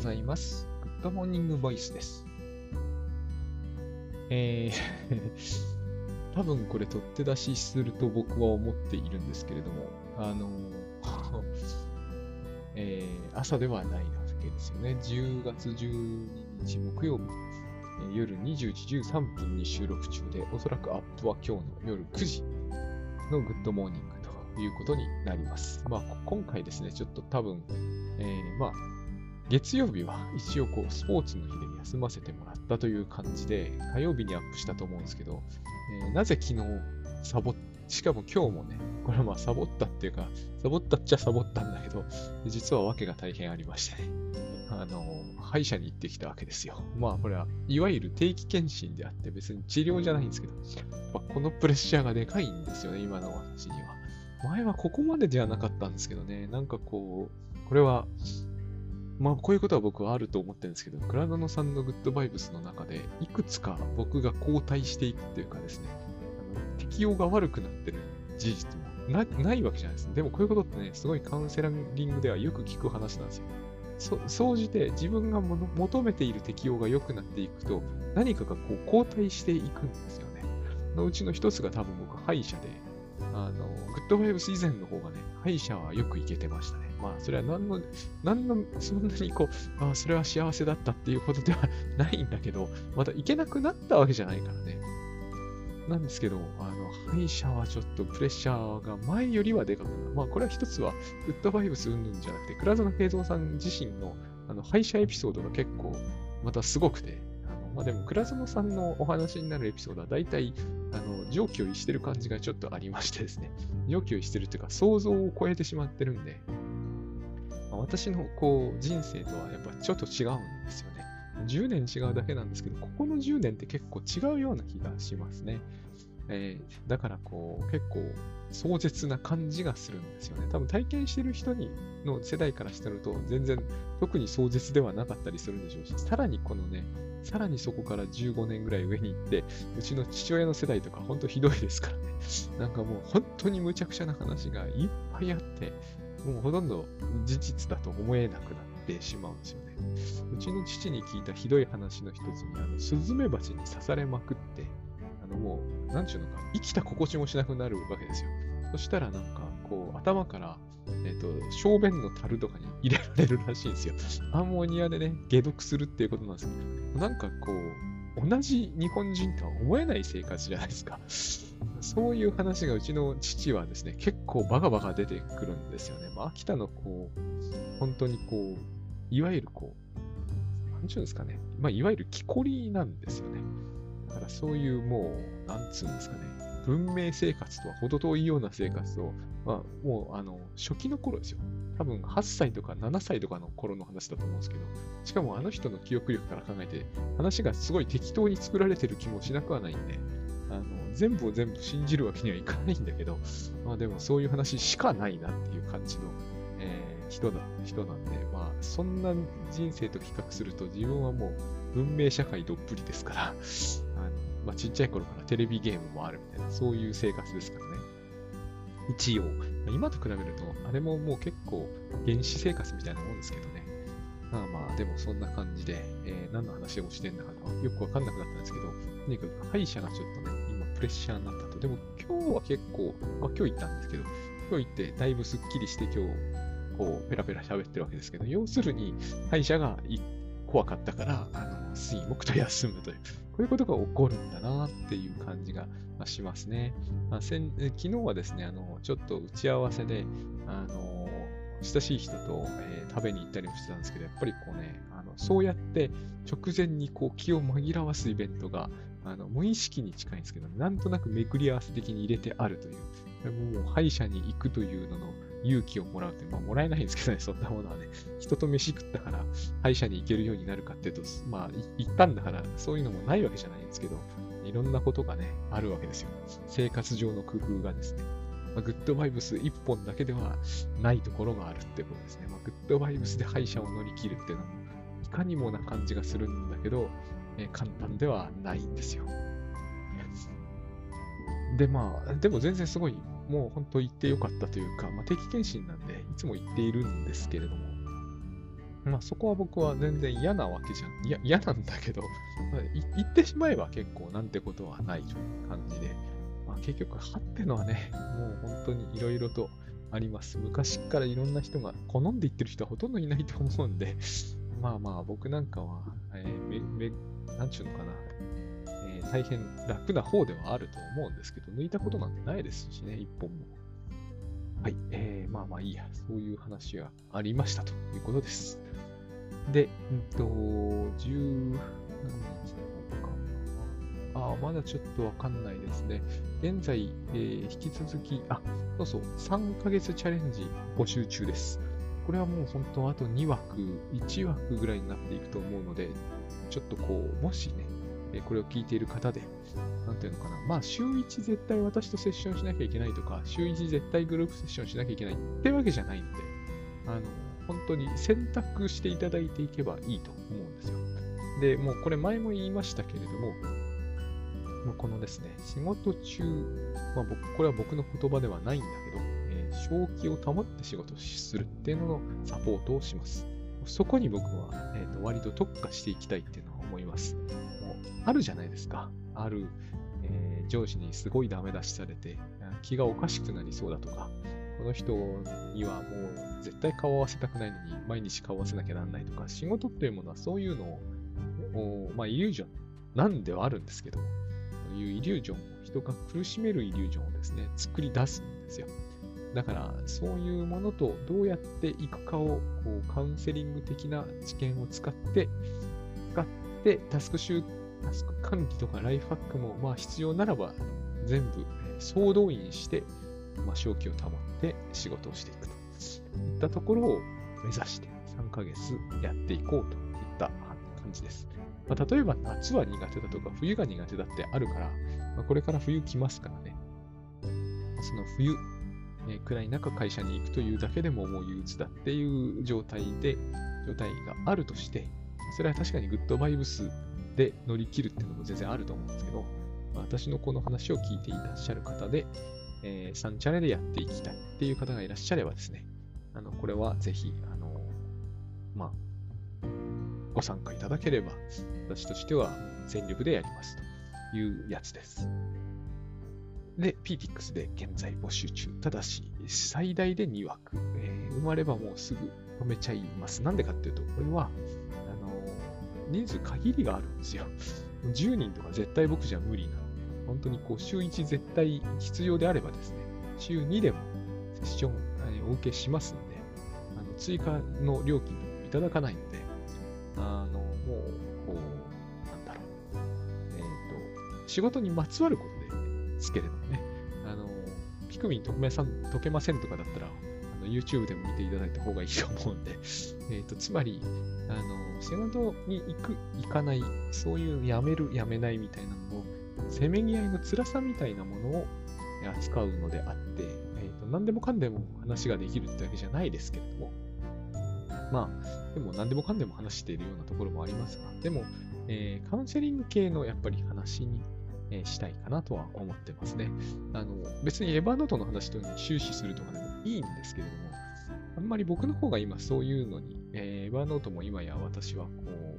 ございます。グッドモーニングボイスです。えー、多分これ撮って出しすると僕は思っているんですけれども、あの えー朝ではないわけですよね。10月12日木曜日、えー夜20時13分に収録中で、おそらくアップは今日の夜9時のグッドモーニングということになります。まあ、今回ですね、ちょっと多分、えーまあ、月曜日は一応こうスポーツの日で休ませてもらったという感じで、火曜日にアップしたと思うんですけど、えーなぜ昨日サボっ、しかも今日もね、これはまあサボったっていうか、サボったっちゃサボったんだけど、実は訳が大変ありましてね、あの、歯医者に行ってきたわけですよ。まあこれはいわゆる定期検診であって別に治療じゃないんですけど、まあこのプレッシャーがでかいんですよね、今の私には。前はここまでではなかったんですけどね、なんかこう、これは、まあこういうことは僕はあると思ってるんですけど、クラダノさんのグッドバイブスの中で、いくつか僕が後退していくっていうかですね、あの適応が悪くなってる事実もなないわけじゃないです。でもこういうことってね、すごいカウンセラリングではよく聞く話なんですよ。そ総じて自分が求めている適応が良くなっていくと、何かがこう後退していくんですよね。のうちの一つが多分僕、歯医者で、あの、グッドバイブス以前の方がね、歯医者はよく行けてました。まあ、それは何の、何の、そんなにこう、ああ、それは幸せだったっていうことでは ないんだけど、また行けなくなったわけじゃないからね。なんですけど、あの、歯医者はちょっとプレッシャーが前よりはでかくなる。まあ、これは一つは、グッドバイブス云々じゃなくて、倉園平蔵さん自身の、あの、歯医者エピソードが結構、またすごくて、あの、まあ、でも、倉園さんのお話になるエピソードは、大体、あの、常軌を逸してる感じがちょっとありましてですね、常軌を逸してるっていうか、想像を超えてしまってるんで、私のこう人生とはやっぱちょっと違うんですよね。10年違うだけなんですけど、ここの10年って結構違うような気がしますね。えーだからこう結構壮絶な感じがするんですよね。多分体験してる人にの世代からしてると全然特に壮絶ではなかったりするんでしょうし、さらにこのね、さらにそこから15年ぐらい上に行って、うちの父親の世代とか本当ひどいですからね。なんかもう本当に無茶苦茶な話がいっぱいあって、もうほとんど事実だと思えなくなってしまうんですよね。うちの父に聞いたひどい話の一つに、あの、スズメバチに刺されまくって、あのもう、なんちゅうのか、生きた心地もしなくなるわけですよ。そしたらなんか、こう、頭から、えっ、と、小便の樽とかに入れられるらしいんですよ。アンモニアでね、解毒するっていうことなんですけど、なんかこう、同じ日本人とは思えない生活じゃないですか。そういう話がうちの父はですね、結構バカバカ出てくるんですよね。まあ、秋田のこう、本当にこう、いわゆるこう、なんちゅうんですかね。まあ、いわゆる木こりなんですよね。だからそういうもう、なんつうんですかね。文明生活とは程遠いような生活を、まあ、もう、あの、初期の頃ですよ。多分8歳とか7歳とかの頃の話だと思うんですけど、しかもあの人の記憶力から考えて、話がすごい適当に作られてる気もしなくはないんで、あの全部を全部信じるわけにはいかないんだけど、まあでもそういう話しかないなっていう感じの、えー人だ人なんで、まあそんな人生と比較すると自分はもう文明社会どっぷりですから、あのまあ、ちっちゃい頃からテレビゲームもあるみたいな、そういう生活ですから。一応、今と比べると、あれももう結構原始生活みたいなもんですけどね。まあまあ、でもそんな感じで、えー何の話をしてんだかよくわかんなくなったんですけど、とにかく歯医者がちょっとね、今プレッシャーになったと。でも今日は結構、まあ今日行ったんですけど、今日行ってだいぶスッキリして今日、こう、ペラペラ喋ってるわけですけど、要するに歯医者が怖かったから、あの、水木と休むという、ういうことが起こるんだなっていう感じがしますね。まあ、昨日はですね、あの、ちょっと打ち合わせで、あの、親しい人と、えー食べに行ったりもしてたんですけど、やっぱりこうね、あのそうやって直前にこう気を紛らわすイベントがあの無意識に近いんですけど、なんとなく巡り合わせ的に入れてあるという、もう歯医者に行くというのの勇気をもらうって、まあもらえないんですけどね、そんなものはね、人と飯食ったから歯医者に行けるようになるかっていうと、まあ行ったんだからそういうのもないわけじゃないんですけど、いろんなことがね、あるわけですよ。生活上の工夫がですね。まあ、グッドバイブス1本だけではないところがあるってことですね。まあ、グッドバイブスで歯医者を乗り切るっていうのも、いかにもな感じがするんだけど、えー簡単ではないんですよ。で、まあ、でも全然すごい、もう本当行ってよかったというか、まあ、定期検診なんで、いつも行っているんですけれども、まあそこは僕は全然嫌なわけじゃん。いや、嫌なんだけど、ま、言ってしまえば結構なんてことはないという感じで、まあ結局歯ってのはね、もう本当にいろいろとあります。昔からいろんな人が好んで言ってる人はほとんどいないと思うんで、まあまあ僕なんかは、えー、め、め、なんちゅうのかな、えー、大変楽な方ではあると思うんですけど、抜いたことなんてないですしね、一本も。はい、えー、まあまあいいや、そういう話がありましたということです。で、うんと、10、何日なのかああ、まだちょっとわかんないですね。現在、えー、引き続き、あ、そうそう、3ヶ月チャレンジ募集中です。これはもう本当あと2枠、1枠ぐらいになっていくと思うので、ちょっとこう、もしね、えこれを聞いている方で、なんていうのかな、まあ、週1絶対私とセッションしなきゃいけないとか、週1絶対グループセッションしなきゃいけないってわけじゃないんで、あの、本当に選択していただいていけばいいと思うんですよ。で、もうこれ前も言いましたけれども、もうこのですね、仕事中、まあ僕、これは僕の言葉ではないんだけど、えー、正気を保って仕事するっていうののサポートをします。そこに僕は、えーと、割と特化していきたいっていうのは思います。あるじゃないですか。ある、えー、上司にすごいダメ出しされて、気がおかしくなりそうだとか、この人にはもう絶対顔を合わせたくないのに毎日顔を合わせなきゃなんないとか、仕事っていうものはそういうのを、まあ、イリュージョンなんではあるんですけど、いうイリュージョンを、人が苦しめるイリュージョンをですね、作り出すんですよ。だから、そういうものとどうやっていくかを、こうカウンセリング的な知見を使って、使ってタスク集、タスク管理とかライフハックも、まあ必要ならば全部総動員して、まあ、正気を保って仕事をしていくといったところを目指して3ヶ月やっていこうといった感じです。まあ、例えば夏は苦手だとか冬が苦手だってあるから、まあ、これから冬来ますからね。その冬、えー、暗い中会社に行くというだけでももう憂鬱だっていう状態で、状態があるとして、それは確かにグッドバイブスで乗り切るっていうのも全然あると思うんですけど、まあ、私のこの話を聞いていらっしゃる方で、えー、3チャレでやっていきたいっていう方がいらっしゃればですね、あの、これはぜひ、あの、まあ、ご参加いただければ、私としては全力でやりますというやつです。で、PTX で現在募集中。ただし、最大で2枠。えー、生まればもうすぐ止めちゃいます。なんでかっていうと、これは、人数限りがあるんですよ。10人とか絶対僕じゃ無理なんで、本当にこう、週1絶対必要であればですね、週2でもセッション、えお受けしますので、あの追加の料金いただかないので、あの、もう、こう、なんだろう。えっ、ー、と、仕事にまつわることですけれどもね、あの、ピクミン解けません解けませんとかだったら、YouTube でも見ていただいた方がいいと思うんで、え、ー、と、つまり、あの、仕事に行く、行かない、そういうやめる、やめないみたいなのを、せめぎ合いの辛さみたいなものを扱うのであって、えーと、何でもかんでも話ができるってわけじゃないですけれども、まあ、でも何でもかんでも話しているようなところもありますが、でも、えー、カウンセリング系のやっぱり話に、えー、したいかなとは思ってますね。あの、別にエヴァノートの話というのに終始するとかでもいいんですけれども、あんまり僕の方が今そういうのに、えー、エヴァノートも今や私はこう、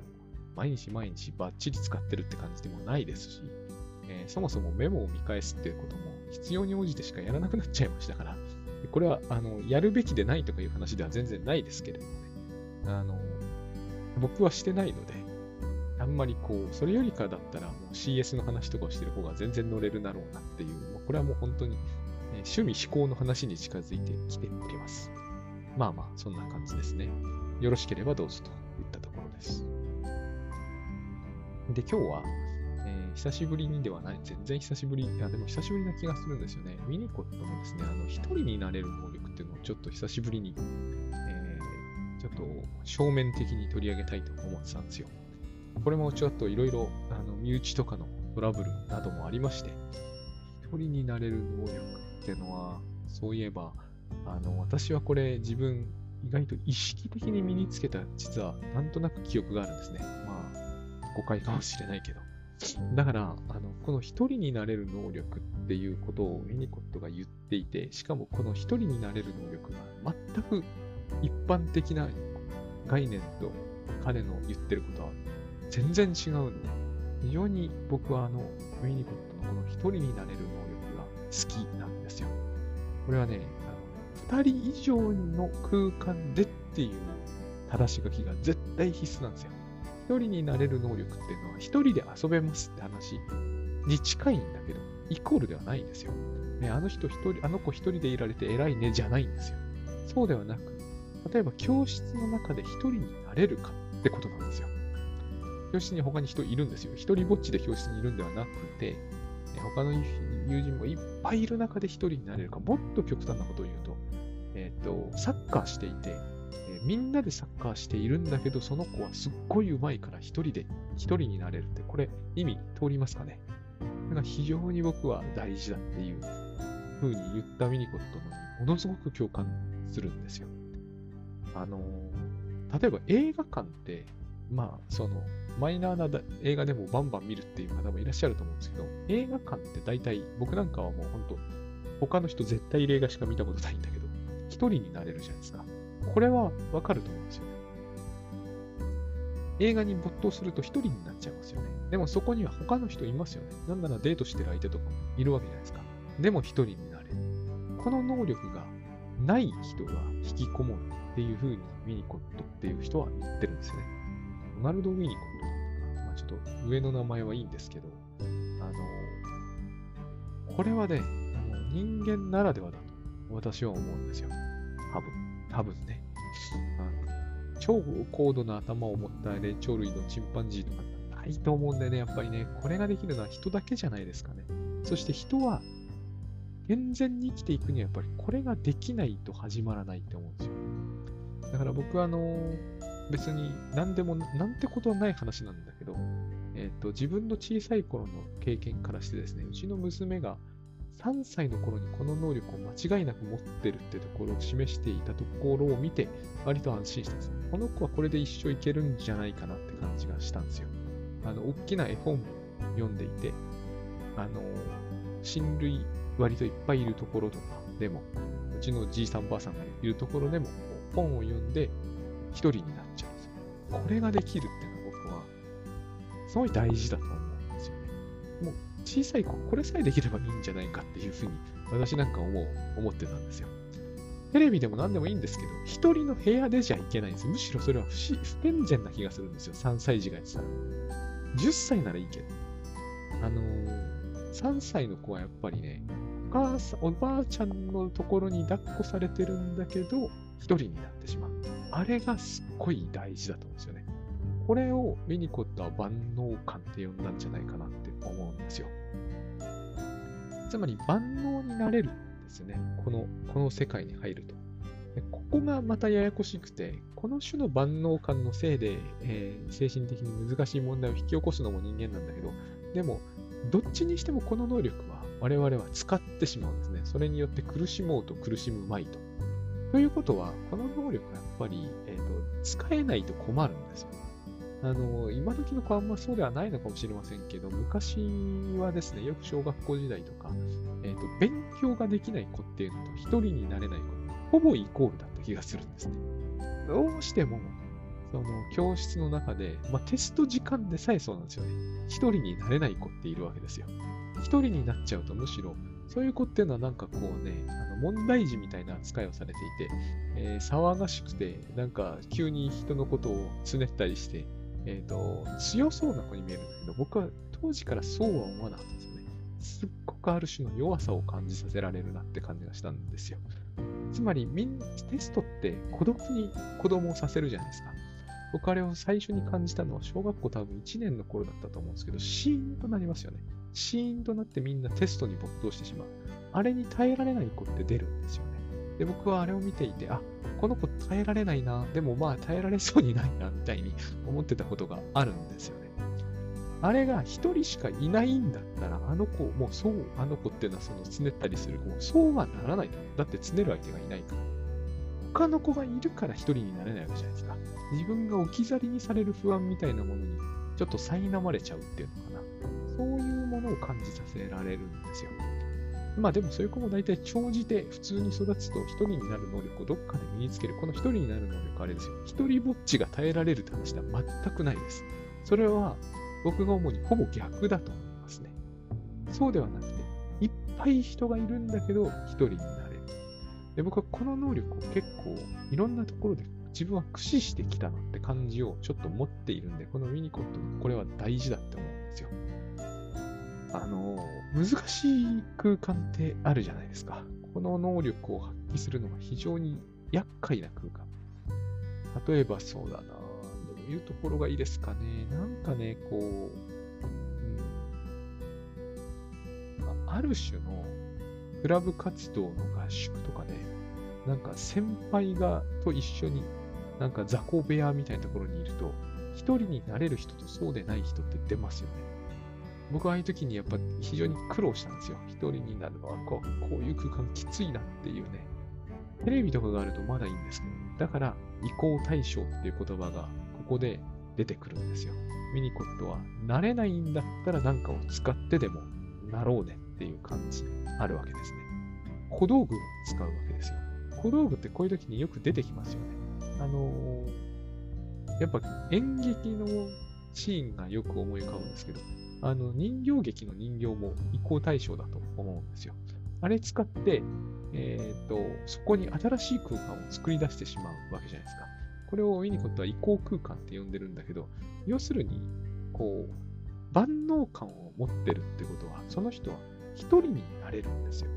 毎日毎日バッチリ使ってるって感じでもないですし、えー、そもそもメモを見返すっていうことも必要に応じてしかやらなくなっちゃいましたから、これはあのやるべきでないとかいう話では全然ないですけれどもね。あの、僕はしてないので、あんまりこう、それよりかだったらもう CS の話とかをしてる方が全然乗れるだろうなっていう、これはもう本当に、趣味思考の話に近づいてきております。まあまあ、そんな感じですね。よろしければどうぞといったところです。で、今日は、えー、久しぶりにではない、全然久しぶり、いや、でも久しぶりな気がするんですよね。ミニコットのですね、あの、一人になれる能力っていうのをちょっと久しぶりにえ、ちょっと正面的に取り上げたいと思ってたんですよ。これもちょっといろいろ、あの、身内とかのトラブルなどもありまして、一人になれる能力っていうのは、そういえば、あの、私はこれ自分、意外と意識的に身につけた、実はなんとなく記憶があるんですね。まあ、誤解かもしれないけど。だから、あの、この一人になれる能力っていうことをミニコットが言っていて、しかもこの一人になれる能力が全く一般的な概念と彼の言ってることは全然違うんで、非常に僕はあの、ウィニコットのこの一人になれる好きなんですよ。これはね、あの二人以上の空間でっていう正し書きが絶対必須なんですよ。一人になれる能力っていうのは一人で遊べますって話に近いんだけど、イコールではないんですよ。ね、あの人一人、あの子一人でいられて偉いねじゃないんですよ。そうではなく、例えば教室の中で一人になれるかってことなんですよ。教室に他に人いるんですよ。一人ぼっちで教室にいるんではなくて、他の友人もいっぱいいる中で一人になれるか、もっと極端なことを言うと、えっ、ー、と、サッカーしていて、えー、みんなでサッカーしているんだけど、その子はすっごい上手いから一人で、一人になれるって、これ意味通りますかね？だから非常に僕は大事だっていう風に言ったミニコットのにものすごく共感するんですよ。あの例えば映画館って、まあ、その、マイナーな映画でもバンバン見るっていう方もいらっしゃると思うんですけど、映画館って大体、僕なんかはもう本当、他の人絶対映画しか見たことないんだけど、一人になれるじゃないですか。これはわかると思うんですよね。映画に没頭すると一人になっちゃいますよね。でもそこには他の人いますよね。なんならデートしてる相手とかもいるわけじゃないですか。でも一人になれる。この能力がない人が引きこもるっていう風にウィニコットっていう人は言ってるんですよね。ドナルド・ウィニコットだったかな。まあ、ちょっと上の名前はいいんですけど、あの、これはね、人間ならではだと私は思うんですよ。多分。多分ね。あの超高度な頭を持った霊長類のチンパンジーとかないと思うんでね、やっぱりね、これができるのは人だけじゃないですかね。そして人は健全に生きていくにはやっぱりこれができないと始まらないって思うんですよ。だから僕はあの別に何でもなんてことはない話なんだけど、えっ、ー、と自分の小さい頃の経験からしてですね、うちの娘が3歳の頃にこの能力を間違いなく持ってるってところを示していたところを見て、割と安心したんです。この子はこれで一生いけるんじゃないかなって感じがしたんですよ。あの、大きな絵本を読んでいて、あの、親類割といっぱいいるところとかでも、うちのじいさんばあさんがいるところでも、本を読んで一人になっちゃうんですよ。これができるっていうのは僕は、すごい大事だと思うんですよね。もう小さい子、これさえできればいいんじゃないかっていうふうに、私なんか思う、思ってたんですよ。テレビでも何でもいいんですけど、一人の部屋でじゃいけないんです。むしろそれは不不健全な気がするんですよ。3歳児がやってたら。10歳ならいいけど。あのー、3歳の子はやっぱりね、お母さん、おばあちゃんのところに抱っこされてるんだけど、一人になってしまう。あれがすっごい大事だと思うんですよね。これをミニコットは万能感って呼んだんじゃないかなって思うんですよ。つまり万能になれるんですよね。この、この世界に入ると。ここがまたややこしくて、この種の万能感のせいで、えー、精神的に難しい問題を引き起こすのも人間なんだけど、でも、どっちにしてもこの能力は我々は使ってしまうんですね。それによって苦しもうと苦しむまいと。ということは、この能力はやっぱり、えーと、使えないと困るんですよ。あの、今時の子はあんまそうではないのかもしれませんけど、昔はですね、よく小学校時代とか、えっ、ー、と、勉強ができない子っていうのと一人になれない子、ほぼイコールだった気がするんですね。どうしても、その教室の中で、まあ、テスト時間でさえそうなんですよね。一人になれない子っているわけですよ。一人になっちゃうとむしろそういう子っていうのはなんかこうね、あの問題児みたいな扱いをされていて、えー、騒がしくて、なんか急に人のことをつねったりして、え、ー、と、強そうな子に見えるんだけど、僕は当時からそうは思わなかったんですよね。すっごくある種の弱さを感じさせられるなって感じがしたんですよ。つまり、みんテストって孤独に子供をさせるじゃないですか。僕あれを最初に感じたのは小学校多分1年の頃だったと思うんですけど、シーンとなりますよね。シーンとなってみんなテストに没頭してしまう。あれに耐えられない子って出るんですよね。で、僕はあれを見ていて、あ、この子耐えられないな、でもまあ耐えられそうにないな、みたいに思ってたことがあるんですよね。あれが一人しかいないんだったら、あの子、もうそう、あの子っていうのはそのつねったりする子も、そうはならない。だってつねる相手がいないから。他の子がいるから一人になれないわけじゃないですか。自分が置き去りにされる不安みたいなものに、ちょっと苛まれちゃうっていうのか。ものを感じさせられるんですよ。まあでもそういう子も大体長じて普通に育つと一人になる能力をどっかで身につける。この一人になる能力あれですよ。一人ぼっちが耐えられるって話では全くないです。それは僕が主にほぼ逆だと思いますね。そうではなくて、いっぱい人がいるんだけど一人になれる。で僕はこの能力を結構いろんなところで自分は駆使してきたなって感じをちょっと持っているんで、このウィニコットもこれは大事だって思うんですよ。あの、難しい空間ってあるじゃないですか。この能力を発揮するのが非常に厄介な空間。例えばそうだな。どういうところがいいですかね。なんかね、こう、うん、ある種のクラブ活動の合宿とかで、なんか先輩がと一緒に、なんか雑魚部屋みたいなところにいると、一人になれる人とそうでない人って出ますよね。僕はああいう時にやっぱ非常に苦労したんですよ。一人になるのはこうこういう空間きついなっていうね。テレビとかがあるとまだいいんですけど、だから移行対象っていう言葉がここで出てくるんですよ。ミニコットは慣れないんだったら何かを使ってでもなろうねっていう感じあるわけですね。小道具を使うわけですよ。小道具ってこういう時によく出てきますよね。あのー、やっぱ演劇のシーンがよく思い浮かぶんですけど、あの、人形劇の人形も移行対象だと思うんですよ。あれ使って、え、ー、と、そこに新しい空間を作り出してしまうわけじゃないですか。これをウィニコットは移行空間って呼んでるんだけど、要するに、こう、万能感を持ってるってことは、その人は一人になれるんですよ。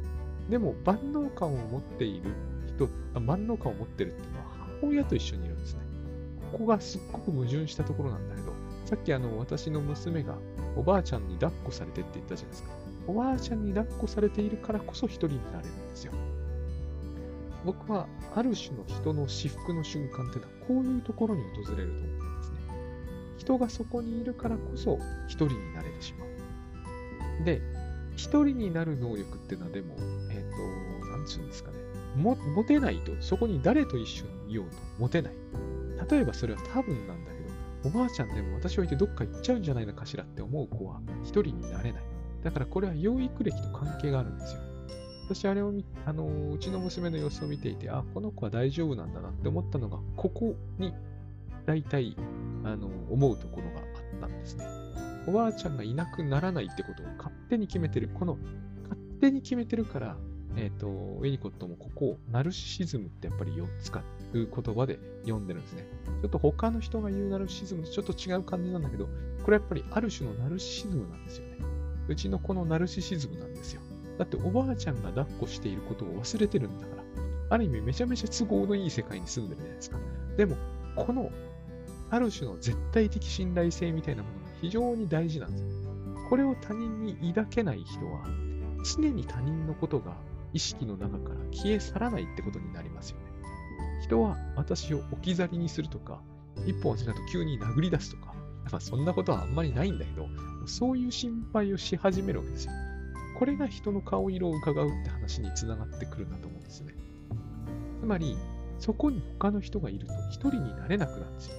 でも、万能感を持っている人、万能感を持ってるっていうのは母親と一緒にいるんですね。ここがすっごく矛盾したところなんだけど、さっきあの、私の娘がおばあちゃんに抱っこされてって言ったじゃないですか。おばあちゃんに抱っこされているからこそ一人になれるんですよ。僕はある種の人の至福の瞬間っていうのはこういうところに訪れると思うんですね。人がそこにいるからこそ一人になれてしまう。で、一人になる能力っていうのはでも、えっ、ー、と、なんつうんですかね。も、持てないと、そこに誰と一緒にいようと持てない。例えばそれは多分なんだおばあちゃんでも私を置いてどっか行っちゃうんじゃないのかしらって思う子は一人になれない。だからこれは養育歴と関係があるんですよ。私、あれを見、あのうちの娘の様子を見ていて、あ、この子は大丈夫なんだなって思ったのが、ここに大体、あの、思うところがあったんですね。おばあちゃんがいなくならないってことを勝手に決めてる。この、勝手に決めてるから、えっ、ー、と、ウェニコットもここをナルシシズムってやっぱり4つ使う言葉で読んでるんですね。ちょっと他の人が言うナルシズムとちょっと違う感じなんだけど、これやっぱりある種のナルシシズムなんですよね。うちのこのナルシシズムなんですよ。だっておばあちゃんが抱っこしていることを忘れてるんだから。ある意味めちゃめちゃ都合のいい世界に住んでるじゃないですか。でも、このある種の絶対的信頼性みたいなものが非常に大事なんですよ。これを他人に抱けない人は、常に他人のことが意識の中から消え去らないってことになりますよね。人は私を置き去りにするとか、一歩間違うと急に殴り出すとか、まあ、そんなことはあんまりないんだけど、そういう心配をし始めるわけですよ。これが人の顔色を伺うって話につながってくるんだと思うんですね。つまり、そこに他の人がいると一人になれなくなるんですよ。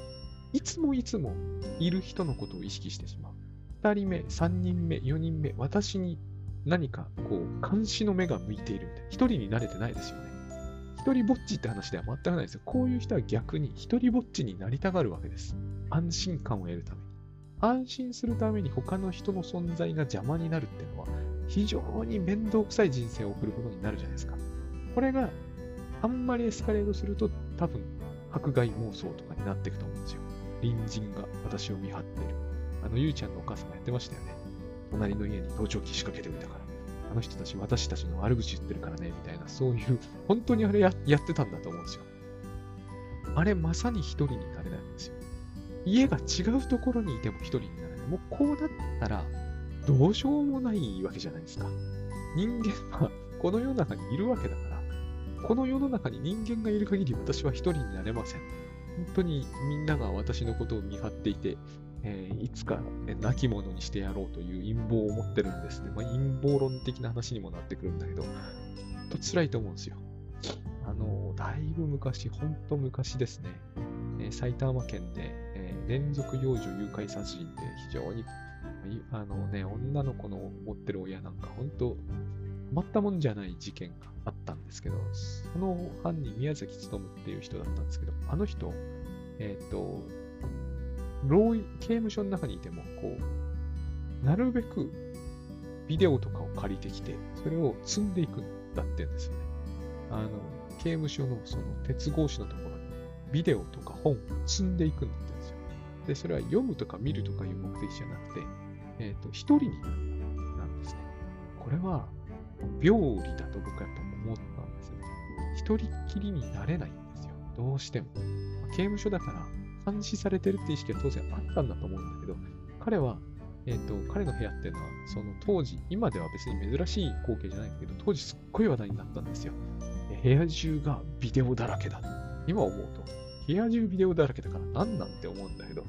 いつもいつもいる人のことを意識してしまう。二人目、三人目、四人目、私に何かこう、監視の目が向いているみたいな。一人に慣れてないですよね。一人ぼっちって話では全くないですよ。こういう人は逆に一人ぼっちになりたがるわけです。安心感を得るために。安心するために他の人の存在が邪魔になるっていうのは、非常に面倒くさい人生を送ることになるじゃないですか。これがあんまりエスカレートすると多分迫害妄想とかになっていくと思うんですよ。隣人が私を見張ってる。あの、ゆうちゃんのお母様やってましたよね。隣の家に盗聴器仕掛けておいたから。あの人たち私たちの悪口言ってるからね、みたいな、そういう、本当にあれややってたんだと思うんですよ。あれまさに一人になれないんですよ。家が違うところにいても一人になれない。もうこうなったら、どうしようもないわけじゃないですか。人間はこの世の中にいるわけだから、この世の中に人間がいる限り私は一人になれません。本当にみんなが私のことを見張っていて、えー、いつか、ね、亡き者にしてやろうという陰謀を持ってるんですね。まあ、陰謀論的な話にもなってくるんだけど、ほんと辛いと思うんですよ。あの、だいぶ昔、ほんと昔ですね、えー、埼玉県で、え、連続幼女誘拐殺人で非常に、あのね、女の子の持ってる親なんか、ほんと、まったもんじゃない事件があったんですけど、その犯人、宮崎努っていう人だったんですけど、あの人、えっ、と、牢刑務所の中にいても、こう、なるべくビデオとかを借りてきて、それを積んでいくんだって言うんですよね。あの、刑務所のその鉄格子のところにビデオとか本を積んでいくんだってんですよ。で、それは読むとか見るとかいう目的じゃなくて、えっ、と、一人になるなんですね。これは、病理だと僕はやっぱ思ったんですね。一人っきりになれないんですよ。どうしても。刑務所だから監視されてるって意識は当然あったんだと思うんだけど、彼は、えっ、と、彼の部屋っていうのは、その当時、今では別に珍しい光景じゃないんだけど、当時すっごい話題になったんですよ。部屋中がビデオだらけだ。今思うと、部屋中ビデオだらけだから何なんて思うんだけど、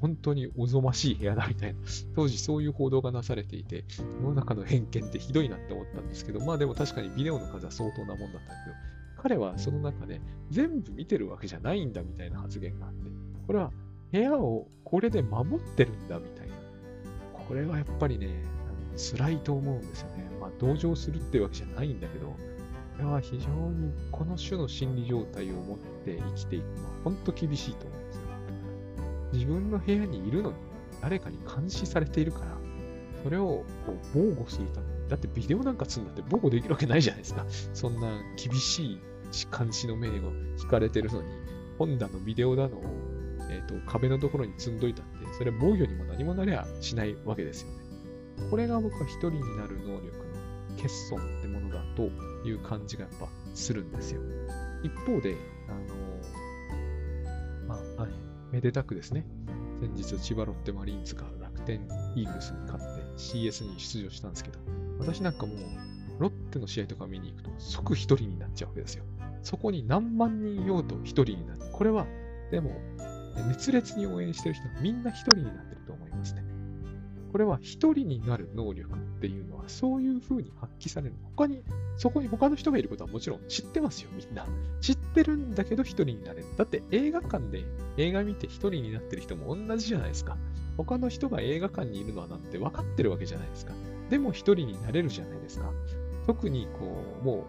本当におぞましい部屋だみたいな、当時そういう報道がなされていて、世の中の偏見ってひどいなって思ったんですけど、まあでも確かにビデオの数は相当なもんだったけど、彼はその中で全部見てるわけじゃないんだみたいな発言があって、これは部屋をこれで守ってるんだみたいな。これはやっぱりね、辛いと思うんですよね。まあ同情するっていうわけじゃないんだけど、これは非常にこの種の心理状態を持って生きていくのは本当厳しいと思うんですよ。自分の部屋にいるのに誰かに監視されているから、それをこう防護するために、だってビデオなんかするんだって防護できるわけないじゃないですか。そんな厳しい監視の目が引かれてるのに、本だのビデオだのを、えーと、壁のところに積んどいたって、それは防御にも何もなりゃしないわけですよね。これが僕は一人になる能力の欠損ってものだという感じがやっぱするんですよ。一方で、あのまあ、はい、めでたくですね、先日千葉ロッテマリーンズが楽天イーグルスに勝って CS に出場したんですけど、私なんかもうロッテの試合とか見に行くと即一人になっちゃうわけですよ。そこに何万人いようと一人になる。これは、でも、熱烈に応援してる人はみんな一人になってると思いますね。これは一人になる能力っていうのはそういう風に発揮される。他に、そこに他の人がいることはもちろん知ってますよ、みんな。知ってるんだけど一人になれる。だって映画館で映画見て一人になってる人も同じじゃないですか。他の人が映画館にいるのはなんて分かってるわけじゃないですか。でも一人になれるじゃないですか。特にこう、もう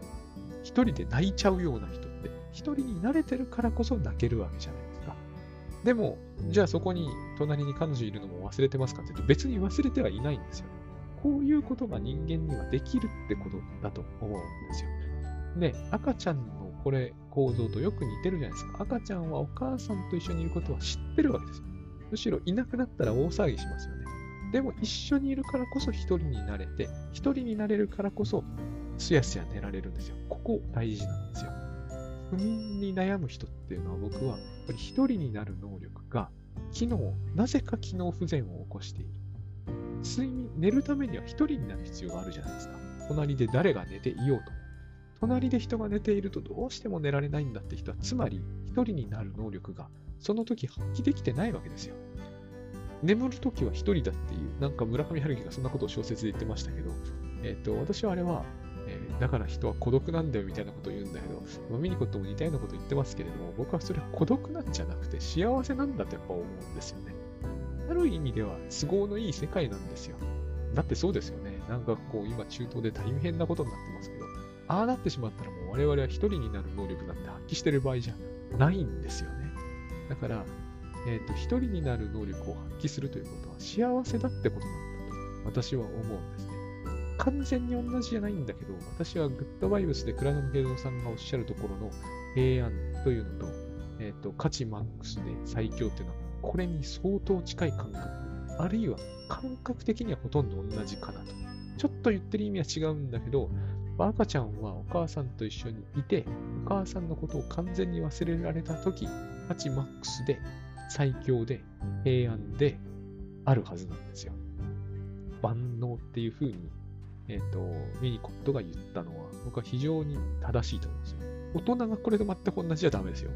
一人で泣いちゃうような人って、一人に慣れてるからこそ泣けるわけじゃないで。も、じゃあそこに隣に彼女いるのも忘れてますかって言うと別に忘れてはいないんですよ。こういうことが人間にはできるってことだと思うんですよ。で、赤ちゃんのこれ構造とよく似てるじゃないですか。赤ちゃんはお母さんと一緒にいることは知ってるわけですよ。むしろいなくなったら大騒ぎしますよね。でも一緒にいるからこそ一人になれて、一人になれるからこそすやすや寝られるんですよ。ここ大事なんですよ。不眠に悩む人っていうのは僕は、ぱり一人になる能力が、機能、なぜか機能不全を起こしている。睡眠、寝るためには一人になる必要があるじゃないですか。隣で誰が寝ていようと。隣で人が寝ているとどうしても寝られないんだって人は、つまり一人になる能力がその時発揮できてないわけですよ。眠る時は一人だっていう、なんか村上春樹がそんなことを小説で言ってましたけど、えっ、ー、と、私はあれは、だから人は孤独なんだよみたいなことを言うんだけど、まミニコとも似たようなこと言ってますけれども、僕はそれは孤独なんじゃなくて幸せなんだとやっぱ思うんですよね。ある意味では都合のいい世界なんですよ。だってそうですよね。なんかこう今中東で大変なことになってますけど、ああなってしまったらもう我々は一人になる能力なんて発揮してる場合じゃないんですよね。だから、えっ、ー、と、一人になる能力を発揮するということは幸せだってことなんだと私は思うんです。完全に同じじゃないんだけど、私はグッドバイブスで倉野慶三さんがおっしゃるところの平安というのと、えっ、ー、と、価値マックスで最強っていうのは、これに相当近い感覚、あるいは感覚的にはほとんど同じかなと。ちょっと言ってる意味は違うんだけど、赤ちゃんはお母さんと一緒にいて、お母さんのことを完全に忘れられたとき、価値マックスで最強で平安であるはずなんですよ。万能っていう風に、えっ、ー、と、ミニコットが言ったのは、僕は非常に正しいと思うんですよ。大人がこれと全く同じじゃダメですよ。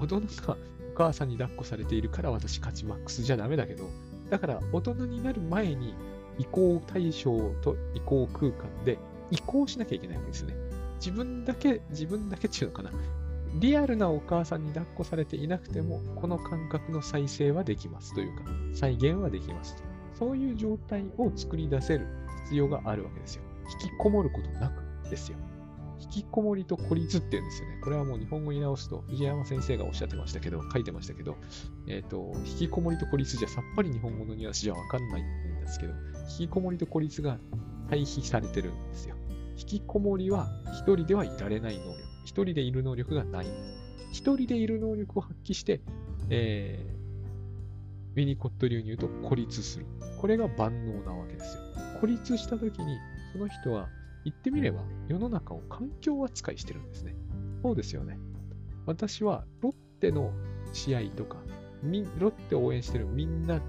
大人がお母さんに抱っこされているから私勝ちマックスじゃダメだけど、だから大人になる前に移行対象と移行空間で移行しなきゃいけないわけですね。自分だけ、自分だけっていうのかな。リアルなお母さんに抱っこされていなくても、この感覚の再生はできますというか、再現はできますと。そういう状態を作り出せる必要があるわけですよ。引きこもることなく。ですよ。引きこもりと孤立っていうんですよね。これはもう日本語に直すと、藤山先生がおっしゃってましたけど、書いてましたけど、えっ、ー、と、引きこもりと孤立じゃさっぱり日本語のニュアンスじゃわかんないんですけど、引きこもりと孤立が対比されてるんですよ。引きこもりは一人ではいられない能力。一人でいる能力がないんです。一人でいる能力を発揮して、えー、ウィニコット流に言うと孤立する。これが万能なわけですよ。孤立したときに、その人は言ってみれば世の中を環境扱いしてるんですね。そうですよね。私はロッテの試合とか、ロッテを応援してるみんな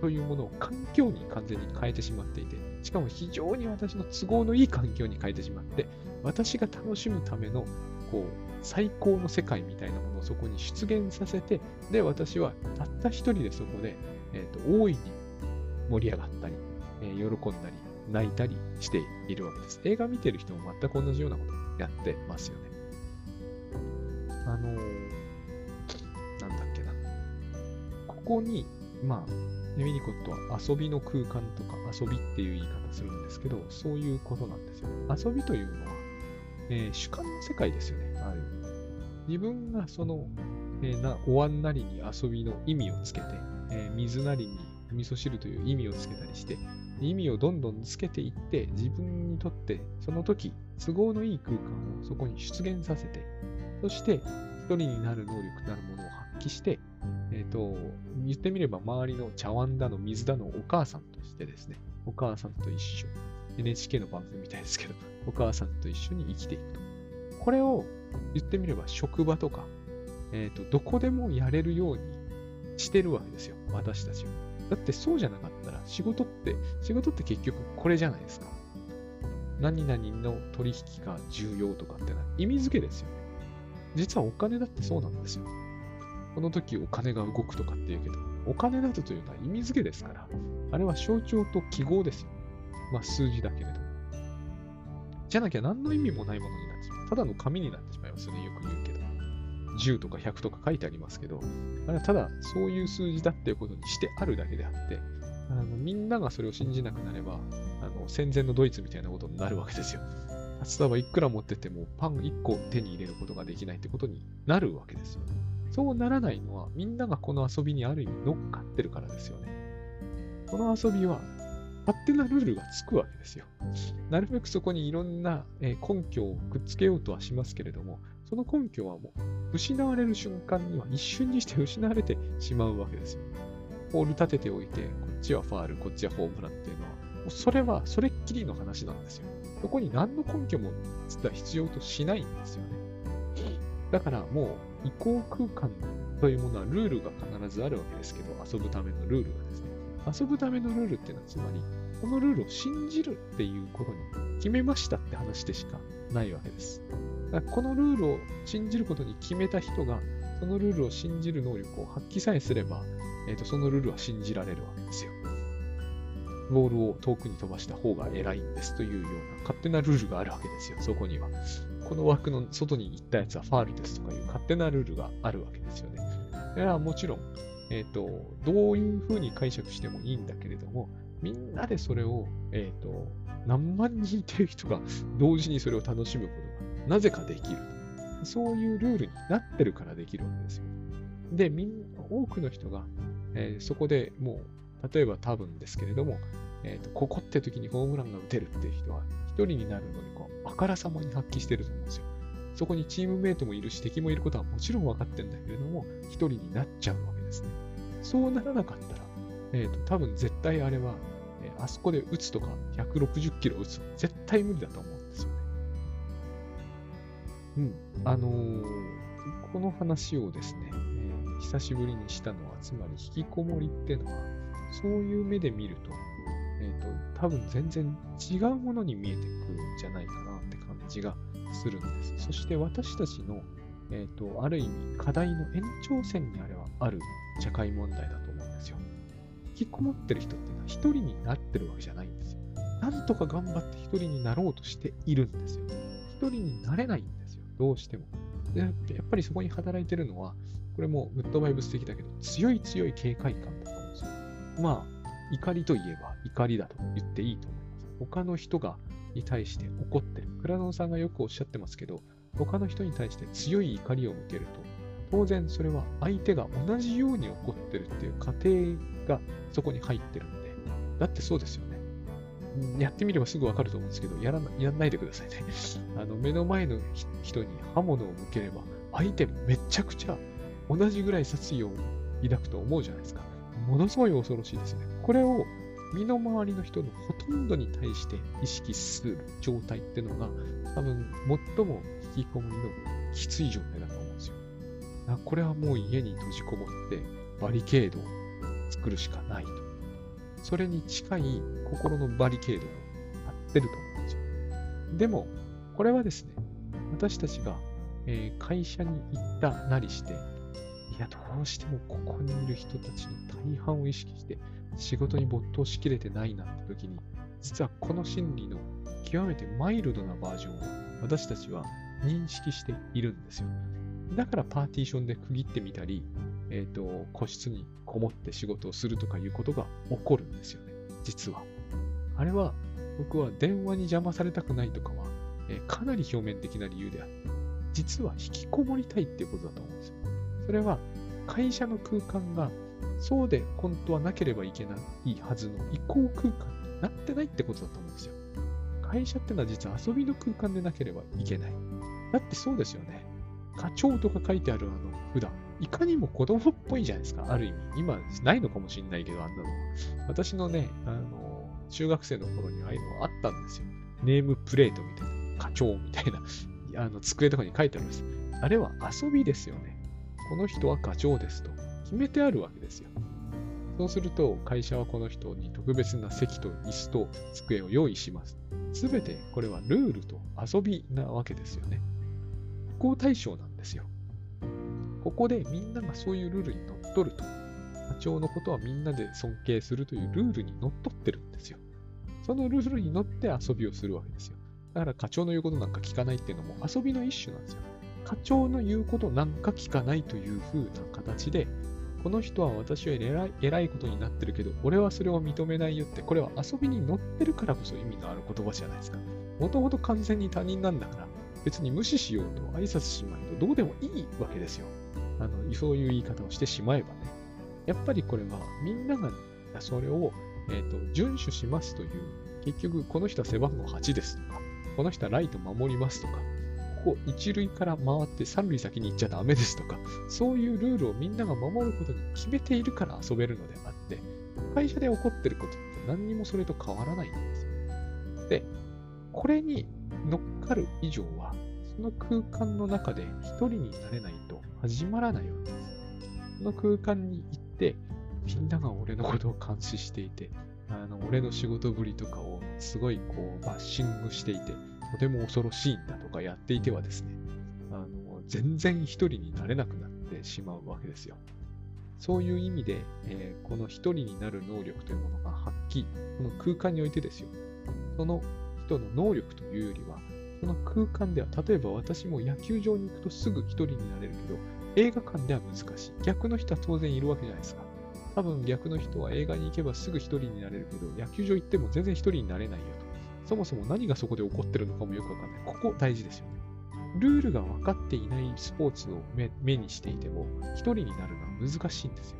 というものを環境に完全に変えてしまっていて、しかも非常に私の都合のいい環境に変えてしまって、私が楽しむためのこう最高の世界みたいなものをそこに出現させて、で、私はたった一人でそこで、えーと、大いに盛り上がったり、えー、喜んだり、泣いたりしているわけです。映画見てる人も全く同じようなことやってますよね。あのー、なんだっけな。ここに、まあ、ネミニコットは遊びの空間とか遊びっていう言い方するんですけど、そういうことなんですよね。遊びというのは、えー、主観の世界ですよね。ある自分がその、えー、なお椀なりに遊びの意味をつけて、えー、水なりに味噌汁という意味をつけたりして、意味をどんどんつけていって、自分にとってその時、都合のいい空間をそこに出現させて、そして一人になる能力なるものを発揮して、えっ、ー、と、言ってみれば周りの茶碗だの水だのお母さんとしてですね、お母さんと一緒、NHK の番組みたいですけど、お母さんと一緒に生きていくと。これを言ってみれば職場とか、えっ、ー、と、どこでもやれるようにしてるわけですよ、私たちは。だってそうじゃなかったら仕事って、仕事って結局これじゃないですか。何々の取引が重要とかってのは意味付けですよね。実はお金だってそうなんですよ。この時お金が動くとかって言うけど、お金だとというのは意味付けですから、あれは象徴と記号ですよ。まあ数字だけれど。じゃなきゃ何の意味もないものになってしまう。ただの紙になってしまいますね、よく言うけど。10とか100とか書いてありますけど、あれはただそういう数字だっていうことにしてあるだけであって、あのみんながそれを信じなくなれば、あの戦前のドイツみたいなことになるわけですよ。札束いくら持っててもパン1個手に入れることができないってことになるわけですよね。そうならないのは、みんながこの遊びにある意味乗っかってるからですよね。この遊びは、勝手なルールがつくわけですよ。なるべくそこにいろんな根拠をくっつけようとはしますけれども、その根拠はもう、失われる瞬間には一瞬にして失われてしまうわけですよ。ポール立てておいて、こっちはファール、こっちはホームランっていうのは、もうそれはそれっきりの話なんですよ。そこに何の根拠も実は必要としないんですよね。だからもう移行空間というものはルールが必ずあるわけですけど、遊ぶためのルールがですね。遊ぶためのルールっていうのはつまり、このルールを信じるっていうことに決めましたって話でしかないわけです。だからこのルールを信じることに決めた人が、そのルールを信じる能力を発揮さえすれば、えーと、そのルールは信じられるわけですよ。ボールを遠くに飛ばした方が偉いんですというような勝手なルールがあるわけですよ、そこには。この枠の外に行ったやつはファールですとかいう勝手なルールがあるわけですよね。だからもちろん、えっ、ー、と、どういうふうに解釈してもいいんだけれども、みんなでそれを、えっ、ー、と、何万人っていう人が 同時にそれを楽しむことがなぜかできる。そういうルールになってるからできるわけですよ。で、みんな、多くの人が、えー、そこでもう、例えば多分ですけれども、えーと、ここって時にホームランが打てるっていう人は、一人になるのにこう、あからさまに発揮してると思うんですよ。そこにチームメイトもいるし、敵もいることはもちろん分かってるんだけれども、一人になっちゃうわけですね。そうならなかったら、えっ、ー、と、多分絶対あれは、えー、あそこで打つとか、160キロ打つとか、絶対無理だと思うんですよね。うん。あのー、この話をですね、えー、久しぶりにしたのは、つまり引きこもりってのは、そういう目で見ると、えっ、ー、と、多分全然違うものに見えてくるんじゃないかなって感じがするんです。そして私たちの、えっ、ー、と、ある意味課題の延長線にあれはある社会問題だと思うんですよ。引きこもってる人っていうのは一人になってるわけじゃないんですよ。なんとか頑張って一人になろうとしているんですよ。一人になれないんですよ。どうしても。でやっぱりそこに働いてるのは、これもグッドバイブス的だけど、強い強い警戒感だと思うんですよ。まあ、怒りといえば怒りだと言っていいと思います。他の人がに対して怒ってる。倉野さんがよくおっしゃってますけど、他の人に対して強い怒りを向けると、当然それは相手が同じように怒ってるっていう過程がそこに入ってるんで、だってそうですよね。やってみればすぐわかると思うんですけど、やらなやんないでくださいね。あの目の前の人に刃物を向ければ、相手めちゃくちゃ同じぐらい殺意を抱くと思うじゃないですか。ものすごい恐ろしいですね。これを身の回りの人のほとんどに対して意識する状態っていうのが、多分最も引きこもりのきつい状態だと思うんですよ。これはもう家に閉じこもってバリケードを作るしかないと。それに近い心のバリケードを張ってると思うんですよ。でも、これはですね、私たちが、え、会社に行ったなりして、いや、どうしてもここにいる人たちの大半を意識して仕事に没頭しきれてないなって時に、実はこの心理の極めてマイルドなバージョンを私たちは認識しているんですよ。だからパーティションで区切ってみたり、えっ、ー、と、個室にこもって仕事をするとかいうことが起こるんですよね。実は。あれは、僕は電話に邪魔されたくないとかは、えー、かなり表面的な理由であって、実は引きこもりたいっていうことだと思うんですよ。それは、会社の空間が、そうで本当はなければいけないはずの移行空間になってないってことだと思うんですよ。会社ってのは実は遊びの空間でなければいけない。だってそうですよね。課長とか書いてあるあの札、いかにも子供っぽいじゃないですか、ある意味。今、ないのかもしんないけど、あんなの。私のね、あの、中学生の頃にああいうのがあったんですよ。ネームプレートみたいな、課長みたいな、あの、机とかに書いてあるんです。あれは遊びですよね。この人は課長ですと。決めてあるわけですよ。そうすると、会社はこの人に特別な席と椅子と机を用意します。すべてこれはルールと遊びなわけですよね。不行対象なんですよ。ここでみんながそういうルールにのっとると。課長のことはみんなで尊敬するというルールにのっとってるんですよ。そのルールに乗って遊びをするわけですよ。だから課長の言うことなんか聞かないっていうのも遊びの一種なんですよ。課長の言うことなんか聞かないという風な形で、この人は私より偉い偉いことになってるけど、俺はそれを認めないよって、これは遊びに乗ってるからこそ意味のある言葉じゃないですか。もともと完全に他人なんだから、別に無視しようと挨拶しまいとどうでもいいわけですよ。あのそういう言い方をしてしまえばね。やっぱりこれはみんながそれを、えーと、遵守しますという、結局この人は背番号8ですとか、この人はライト守りますとか、ここ一塁から回って三塁先に行っちゃダメですとか、そういうルールをみんなが守ることに決めているから遊べるのであって、会社で起こってることって何にもそれと変わらないんですよ。で、これに乗っかる以上は、その空間の中で一人になれないと始まらないわけです。その空間に行って、みんなが俺のことを監視していて、あの俺の仕事ぶりとかをすごいこうバッシングしていて、とても恐ろしいんだとかやっていてはですね、あの全然一人になれなくなってしまうわけですよ。そういう意味で、えー、この一人になる能力というものが発揮、この空間においてですよ。その人の能力というよりは、その空間では、例えば私も野球場に行くとすぐ一人になれるけど、映画館では難しい。逆の人は当然いるわけじゃないですか。多分逆の人は映画に行けばすぐ一人になれるけど、野球場行っても全然一人になれないよと。そもそも何がそこで起こってるのかもよくわかんない。ここ大事ですよね。ルールが分かっていないスポーツを目にしていても、一人になるのは難しいんですよ。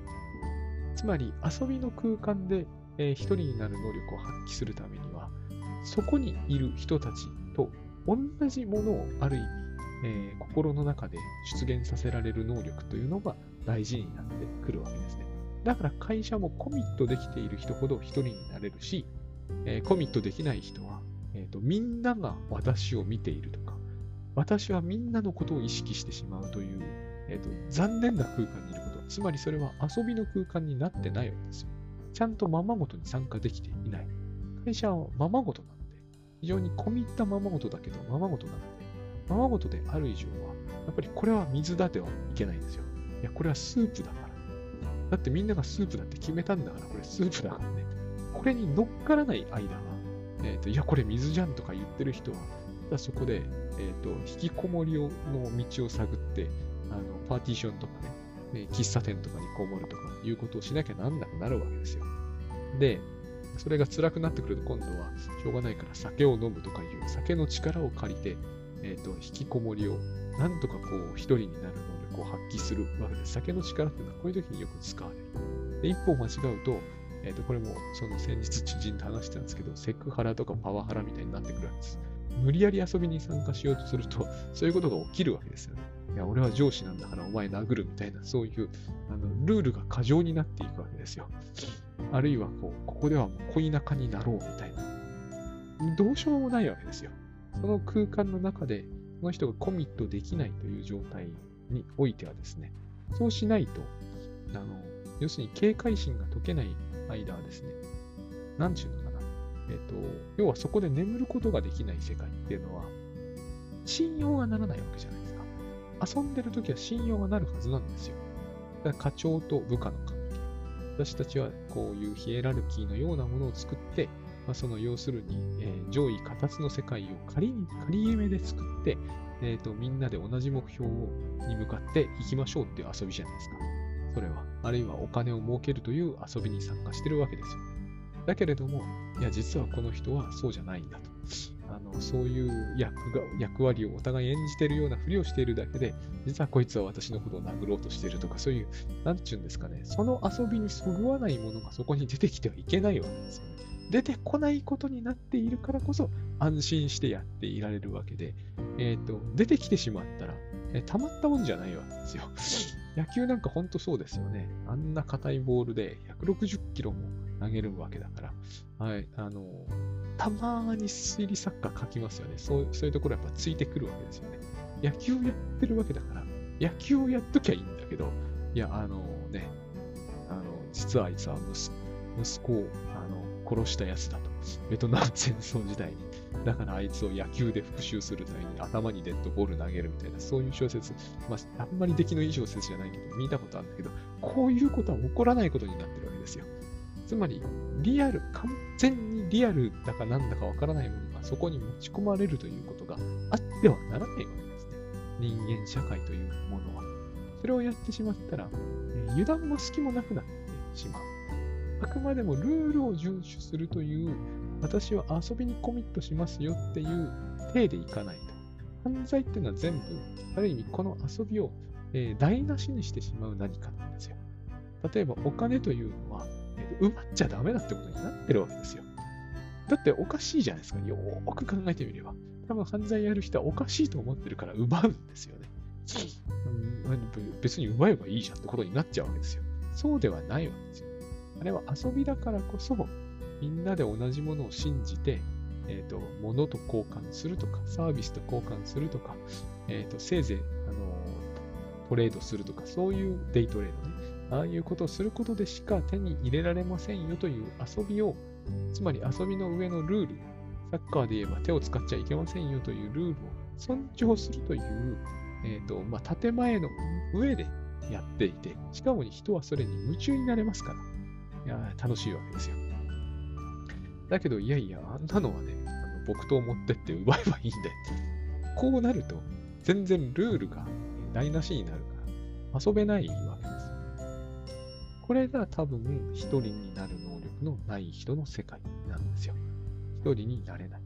つまり、遊びの空間で、えー、一人になる能力を発揮するためには、そこにいる人たちと同じものをある意味、えー、心の中で出現させられる能力というのが大事になってくるわけですね。だから会社もコミットできている人ほど一人になれるし、えー、コミットできない人は、えーと、みんなが私を見ているとか、私はみんなのことを意識してしまうという、えーと、残念な空間にいること、つまりそれは遊びの空間になってないわけですよ。ちゃんとままごとに参加できていない。会社はままごとなんで、非常に込み入ったままごとだけど、ままごとなので、ままごとである以上は、やっぱりこれは水だではいけないんですよ。いや、これはスープだから。だってみんながスープだって決めたんだから、これスープだからね。これに乗っからない間は、えっ、ー、と、いや、これ水じゃんとか言ってる人は、そこで、えっ、ー、と、引きこもりをの道を探って、あの、パーティションとかね、喫茶店とかにこもるとかいうことをしなきゃなんなくなるわけですよ。で、それが辛くなってくると今度はしょうがないから酒を飲むとかいう酒の力を借りて、えっ、と、引きこもりをなんとかこう一人になる能力を発揮するわけです。酒の力っていうのはこういう時によく使われる。で、一歩間違うと、えっ、と、これもその先日知人と話してたんですけど、セクハラとかパワハラみたいになってくるわけです。無理やり遊びに参加しようとすると、そういうことが起きるわけですよね。いや、俺は上司なんだからお前殴るみたいな、そういうあのルールが過剰になっていくわけですよ。あるいはこう、ここではもう恋仲になろうみたいな。どうしようもないわけですよ。その空間の中で、その人がコミットできないという状態においてはですね、そうしないと、あの、要するに警戒心が解けない間はですね、なんちゅうのかな。えっ、と、要はそこで眠ることができない世界っていうのは、信用がならないわけじゃないですか。遊んでるときは信用がなるはずなんですよ。だから課長と部下の関係。私たちはこういうヒエラルキーのようなものを作って、まあ、その要するに、えー、上位形の世界を仮に、仮夢で作って、えーと、みんなで同じ目標に向かっていきましょうっていう遊びじゃないですか。それは。あるいはお金を儲けるという遊びに参加してるわけですよ。だけれども、いや、実はこの人はそうじゃないんだと。あのそういう役が役割をお互い演じてるようなふりをしているだけで、実はこいつは私のことを殴ろうとしているとか、そういう、なんちゅうんですかね、その遊びにそぐわないものがそこに出てきてはいけないわけですよね。出てこないことになっているからこそ安心してやっていられるわけで、えっ、ー、と、出てきてしまったら、え、たまったもんじゃないわけですよ。野球なんかほんとそうですよね。あんな硬いボールで160キロも投げるわけだから、はい、あの、たまに推理作家書きますよね。そうそういうところやっぱついてくるわけですよね。野球やってるわけだから、野球をやっときゃいいんだけど、いや、あのね、あの、実はあいつは息子をあの殺したやつだと。ベトナム戦争時代に。だからあいつを野球で復讐するために頭にデッドボール投げるみたいな、そういう小説、まあ、あんまり出来のいい小説じゃないけど、見たことあるんだけど、こういうことは起こらないことになってるわけですよ。つまり、リアル、完全にリアルだかなんだかわからないものがそこに持ち込まれるということがあってはならないわけですね。人間社会というものは。それをやってしまったら、え油断も隙もなくなってしまう。あくまでもルールを遵守するという、私は遊びにコミットしますよっていう体でいかないと。犯罪っていうのは全部、ある意味この遊びを、えー、台無しにしてしまう何かなんですよ。例えばお金というのは、えー、奪っちゃダメだってことになってるわけですよ。だっておかしいじゃないですか。よーく考えてみれば。多分犯罪やる人はおかしいと思ってるから奪うんですよね。うん別に奪えばいいじゃんってことになっちゃうわけですよ。そうではないわけですよ。あれは遊びだからこそ、みんなで同じものを信じて、えっ、ー、と、物と交換するとか、サービスと交換するとか、え、ー、と、せいぜい、あの、トレードするとか、そういうデイトレードね。ああいうことをすることでしか手に入れられませんよという遊びを、つまり遊びの上のルール、サッカーで言えば手を使っちゃいけませんよというルールを尊重するという、え、ー、と、まあ、建前の上でやっていて、しかも人はそれに夢中になれますから。いや、楽しいわけですよ。だけど、いやいや、あんなのはね、あの木刀持ってって奪えばいいんで、こうなると、全然ルールが台無しになるから、遊べないわけです。これが多分、一人になる能力のない人の世界なんですよ。一人になれない。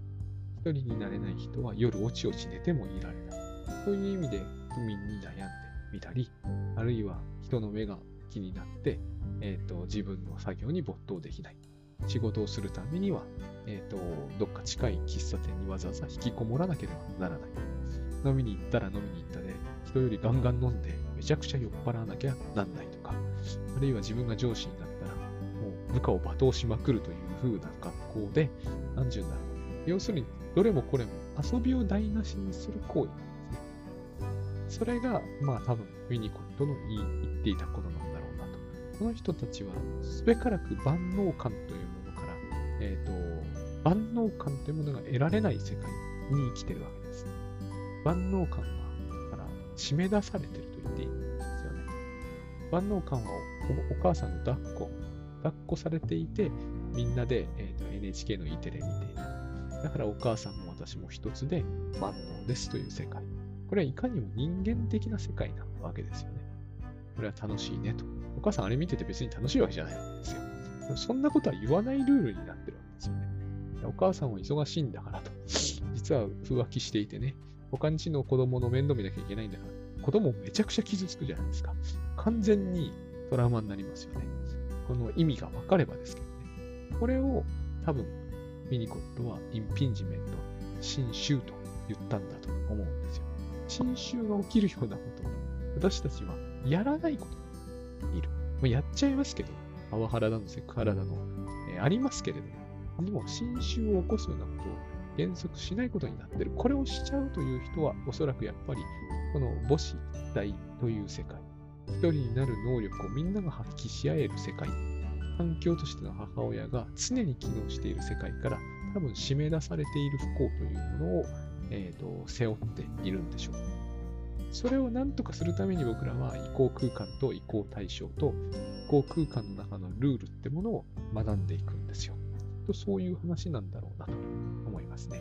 一人になれない人は夜おちおち寝てもいられない。そういう意味で、不眠に悩んでみたり、あるいは人の目が気になって、えーと、自分の作業に没頭できない。仕事をするためには、えーと、どっか近い喫茶店にわざわざ引きこもらなければならない。飲みに行ったら飲みに行ったで、人よりガンガン飲んでめちゃくちゃ酔っ払わなきゃなんないとか、あるいは自分が上司になったら、もう部下を罵倒しまくるという風な格好で、何十だろう。要するに、どれもこれも遊びを台無しにする行為なんですね。それが、まあ多分、ウィニコットの言っていたことのこの人たちは、すべからく万能感というものから、えっ、ー、と、万能感というものが得られない世界に生きてるわけです。万能感は、から締め出されてると言っていいんですよね。万能感はお母さんの抱っこ、抱っこされていて、みんなで、えーと、NHK の E テレ見ている。だからお母さんも私も一つで万能ですという世界。これはいかにも人間的な世界なわけですよね。これは楽しいねと。お母さんあれ見てて別に楽しいわけじゃないわけですよ。そんなことは言わないルールになってるわけですよね。お母さんは忙しいんだからと。実は浮気していてね、他にちの子供の面倒見なきゃいけないんだから、子供めちゃくちゃ傷つくじゃないですか。完全にトラウマになりますよね。この意味が分かればですけどね。これを多分、ミニコットはインピンジメント、侵襲と言ったんだと思うんですよ。侵襲が起きるようなことを私たちはやらないこといる。もうやっちゃいますけど、パワハラだのセクハラだの、えー、ありますけれども、でも侵襲を起こすようなことを原則しないことになってる。これをしちゃうという人は、おそらくやっぱり、この母子一体という世界、一人になる能力をみんなが発揮し合える世界、環境としての母親が常に機能している世界から、多分締め出されている不幸というものを、えーと、背負っているんでしょう。それを何とかするために僕らは移行空間と移行対象と移行空間の中のルールってものを学んでいくんですよ。とそういう話なんだろうなと思いますね。